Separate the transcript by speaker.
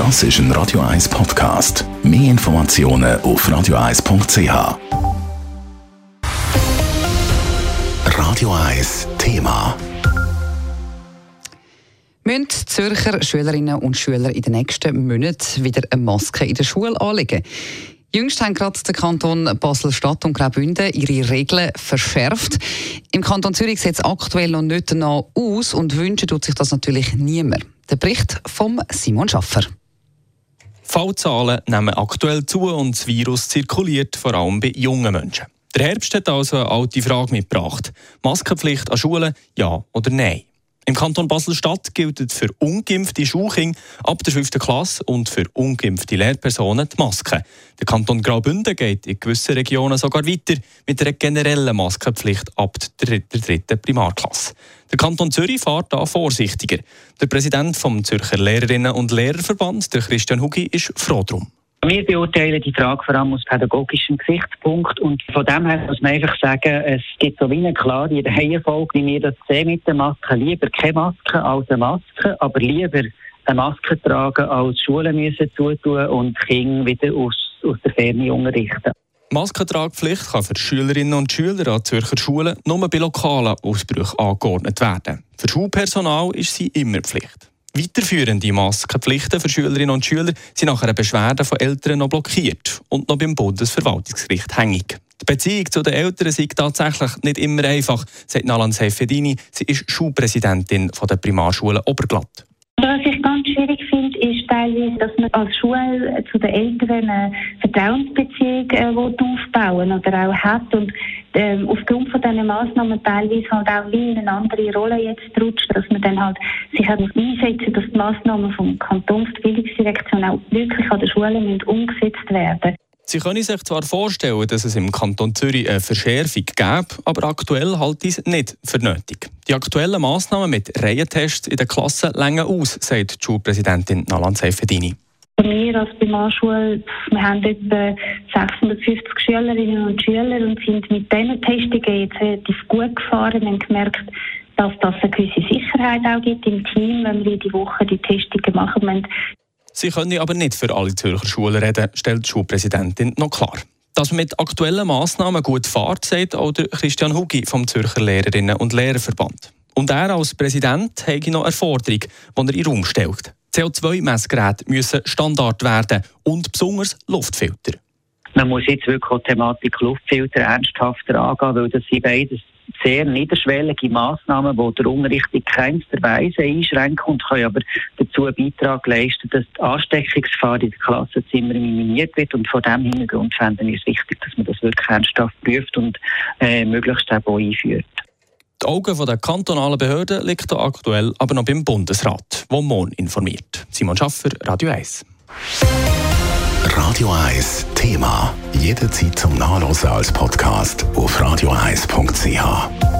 Speaker 1: Das ist ein Radio 1 Podcast. Mehr Informationen auf radio1.ch. Radio 1 Thema.
Speaker 2: Müssen Zürcher Schülerinnen und Schüler in den nächsten Monaten wieder eine Maske in der Schule anlegen? Jüngst haben gerade der Kanton Basel-Stadt und Graubünden ihre Regeln verschärft. Im Kanton Zürich sieht es aktuell noch nicht danach aus und wünschen tut sich das natürlich niemand. Der Bericht von Simon Schaffer.
Speaker 3: Fallzahlen nehmen aktuell zu und das Virus zirkuliert vor allem bei jungen Menschen. Der Herbst hat also eine alte Frage mitgebracht. Maskenpflicht an Schulen, ja oder nein? Im Kanton Basel-Stadt gilt für ungeimpfte Schulkinder ab der 5. Klasse und für ungeimpfte Lehrpersonen die Maske. Der Kanton Graubünden geht in gewissen Regionen sogar weiter mit einer generellen Maskenpflicht ab der 3. Primarklasse. Der Kanton Zürich fährt da vorsichtiger. Der Präsident vom Zürcher Lehrerinnen und Lehrerverband, der Christian Hugi, ist froh drum.
Speaker 4: Wir beurteilen die Frage vor allem aus pädagogischem Gesichtspunkt und von dem her muss man einfach sagen, es gibt so wie eine klare Reihenfolge, wie wir das sehen mit der Maske. Lieber keine Maske als eine Maske, aber lieber eine Maske tragen als Schulen müssen zutun und Kinder wieder aus, aus der Ferne unterrichten.
Speaker 3: Maskentragpflicht kann für Schülerinnen und Schüler an Zürcher Schulen nur bei lokalen Ausbrüchen angeordnet werden. Für Schulpersonal ist sie immer Pflicht. Weiterführende Maskenpflichten für Schülerinnen und Schüler sind nach einer Beschwerde von Eltern noch blockiert und noch beim Bundesverwaltungsgericht hängig. Die Beziehung zu den Eltern ist tatsächlich nicht immer einfach, sagt Nalan Seyfedini. Sie ist Schulpräsidentin der Primarschule Oberglatt.
Speaker 5: Was ich ganz schwierig finde, ist teilweise, dass man als Schule zu den Eltern eine Vertrauensbeziehung äh, aufbauen oder auch hat und ähm, aufgrund von diesen Massnahmen teilweise halt auch wie in eine andere Rolle jetzt rutscht, dass man dann halt sich halt einsetzen, dass die Massnahmen vom Kantonsbildungsdirektion auch wirklich an den Schulen umgesetzt werden.
Speaker 3: Sie können sich zwar vorstellen, dass es im Kanton Zürich eine Verschärfung gäbe, aber aktuell halte ich es nicht für nötig. Die aktuellen Massnahmen mit Reihentests in den Klassen länger aus, sagt die Schulpräsidentin Nalan Seifedini.
Speaker 5: Wir als Primarschule, wir haben etwa 650 Schülerinnen und Schüler und sind mit diesen Testungen jetzt relativ gut gefahren und gemerkt, dass das eine gewisse Sicherheit auch gibt im Team, wenn wir jede Woche die Testungen machen.
Speaker 3: Sie können aber nicht für alle Zürcher Schulen reden, stellt die Schulpräsidentin noch klar. Dass man mit aktuellen Massnahmen gut fährt, sagt auch Christian Hugi vom Zürcher Lehrerinnen und Lehrerverband. Und er als Präsident hat noch eine Forderung, die er in den Raum stellt. CO2-Messgeräte müssen Standard werden und besonders Luftfilter.
Speaker 4: Man muss jetzt wirklich die Thematik Luftfilter ernsthafter angehen, weil das sind beides sehr niederschwellige Massnahmen, die der Unterricht in keinster Weise einschränken und können aber dazu einen Beitrag leisten, dass die Ansteckungsgefahr in den Klassenzimmern minimiert wird. Und von diesem Hintergrund fänden wir es wichtig, dass man das wirklich ernsthaft prüft und äh, möglichst auch einführt.
Speaker 3: Die Augen der kantonalen Behörden liegen aktuell aber noch beim Bundesrat, wo morgen informiert. Simon Schaffer, Radio 1.
Speaker 1: Radio 1 Thema. Jederzeit zum Nachlesen als Podcast auf radio1.ch.